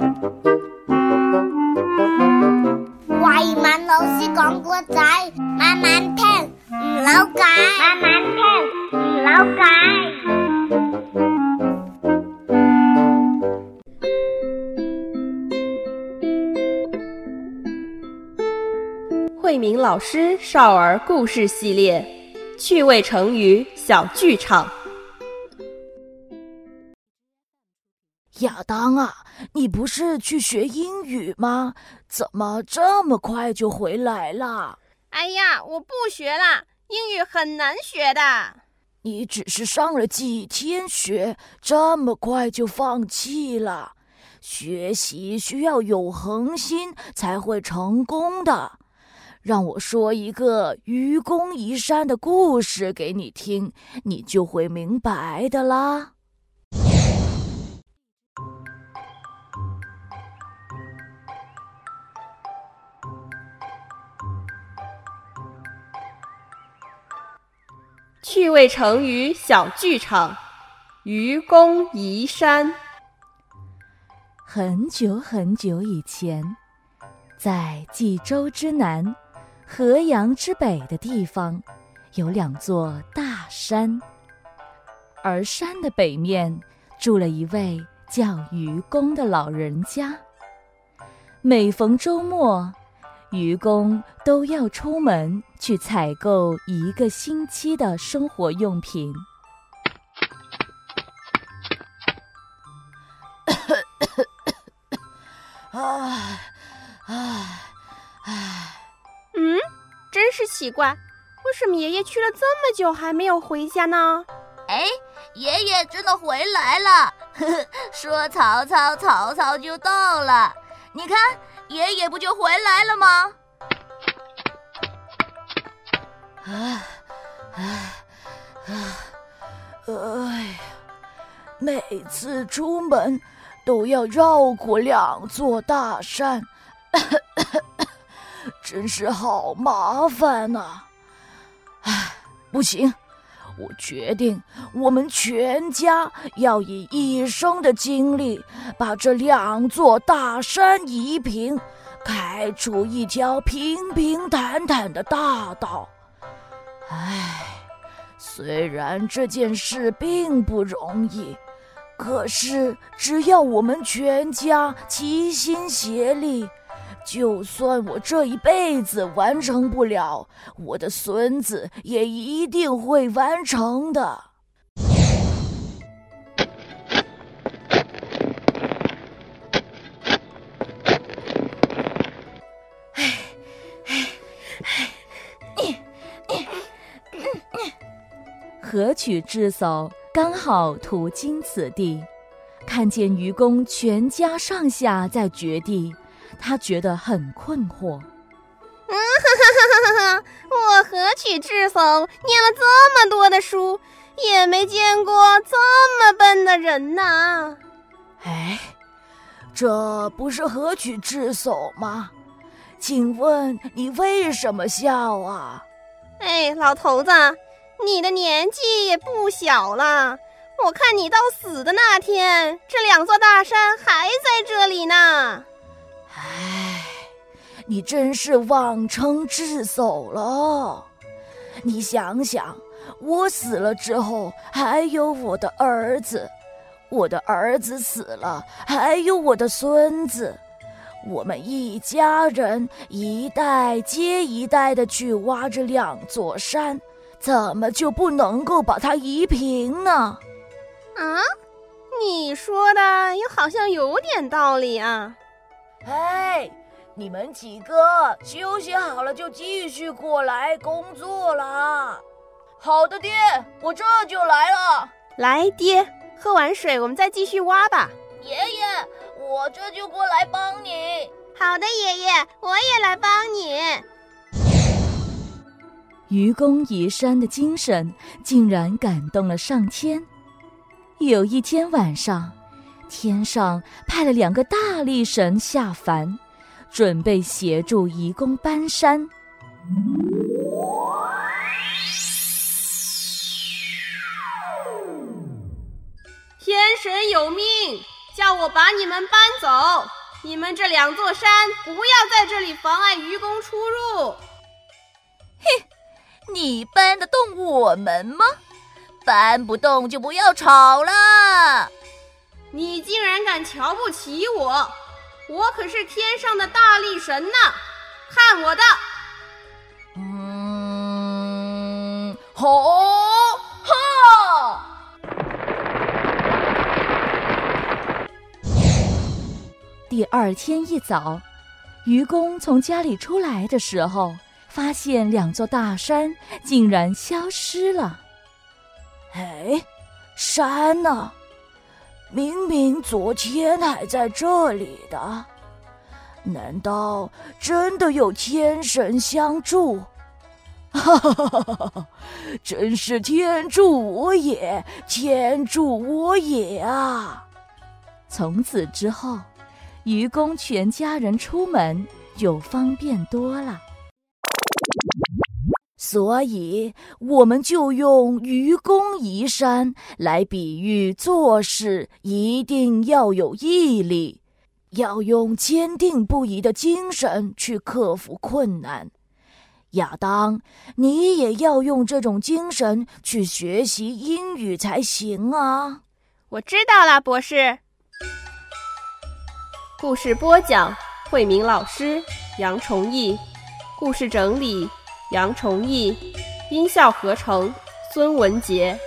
慧敏老师讲故仔，慢慢听，唔扭計，慢慢听，唔扭計。慧敏老师少儿故事系列，趣味成语小剧场。亚当啊，你不是去学英语吗？怎么这么快就回来了？哎呀，我不学了，英语很难学的。你只是上了几天学，这么快就放弃了？学习需要有恒心才会成功的。让我说一个愚公移山的故事给你听，你就会明白的啦。趣味成语小剧场：愚公移山。很久很久以前，在冀州之南、河阳之北的地方，有两座大山，而山的北面住了一位叫愚公的老人家。每逢周末，愚公都要出门去采购一个星期的生活用品。唉，唉，唉，嗯，真是奇怪，为什么爷爷去了这么久还没有回家呢？哎，爷爷真的回来了！呵呵，说曹操，曹操就到了。你看，爷爷不就回来了吗？唉，唉，唉，哎，每次出门都要绕过两座大山，真是好麻烦呐、唉，不行，我决定，我们全家要以一生的精力把这两座大山移平，开出一条平平坦坦的大道。唉，虽然这件事并不容易，可是只要我们全家齐心协力，就算我这一辈子完成不了，我的孙子也一定会完成的。河曲智叟刚好途经此地，看见愚公全家上下在掘地，他觉得很困惑。嗯，哈哈哈哈哈哈我何取智叟念了这么多的书，也没见过这么笨的人呐。哎，这不是何取智叟吗？请问你为什么笑啊？哎，老头子，你的年纪也不小了，我看你到死的那天，这两座大山还在这里呢。唉，你真是妄称智叟了。你想想，我死了之后，还有我的儿子；我的儿子死了，还有我的孙子。我们一家人一代接一代的去挖这两座山，怎么就不能够把它移平呢？啊，你说的也好像有点道理啊。哎，你们几个休息好了就继续过来工作啦。好的，爹，我这就来了。来，爹，喝完水，我们再继续挖吧。爷爷，我这就过来帮你。好的，爷爷，我也来帮你。愚公移山的精神竟然感动了上天。有一天晚上，天上派了两个大力神下凡，准备协助愚公搬山。天神有命，叫我把你们搬走。你们这两座山不要在这里妨碍愚公出入。嘿，你搬得动我们吗？搬不动就不要吵了。你竟然敢瞧不起我！我可是天上的大力神呢！看我的！嗯，好，哈！第二天一早，愚公从家里出来的时候，发现两座大山竟然消失了。哎，山呢？明明昨天还在这里的，难道真的有天神相助？哈哈哈哈哈！真是天助我也，天助我也啊！从此之后，愚公全家人出门就方便多了。所以，我们就用愚公移山来比喻做事一定要有毅力，要用坚定不移的精神去克服困难。亚当，你也要用这种精神去学习英语才行啊！我知道了，博士。故事播讲：慧明老师、杨崇义。故事整理。杨崇义，音效合成：孙文杰。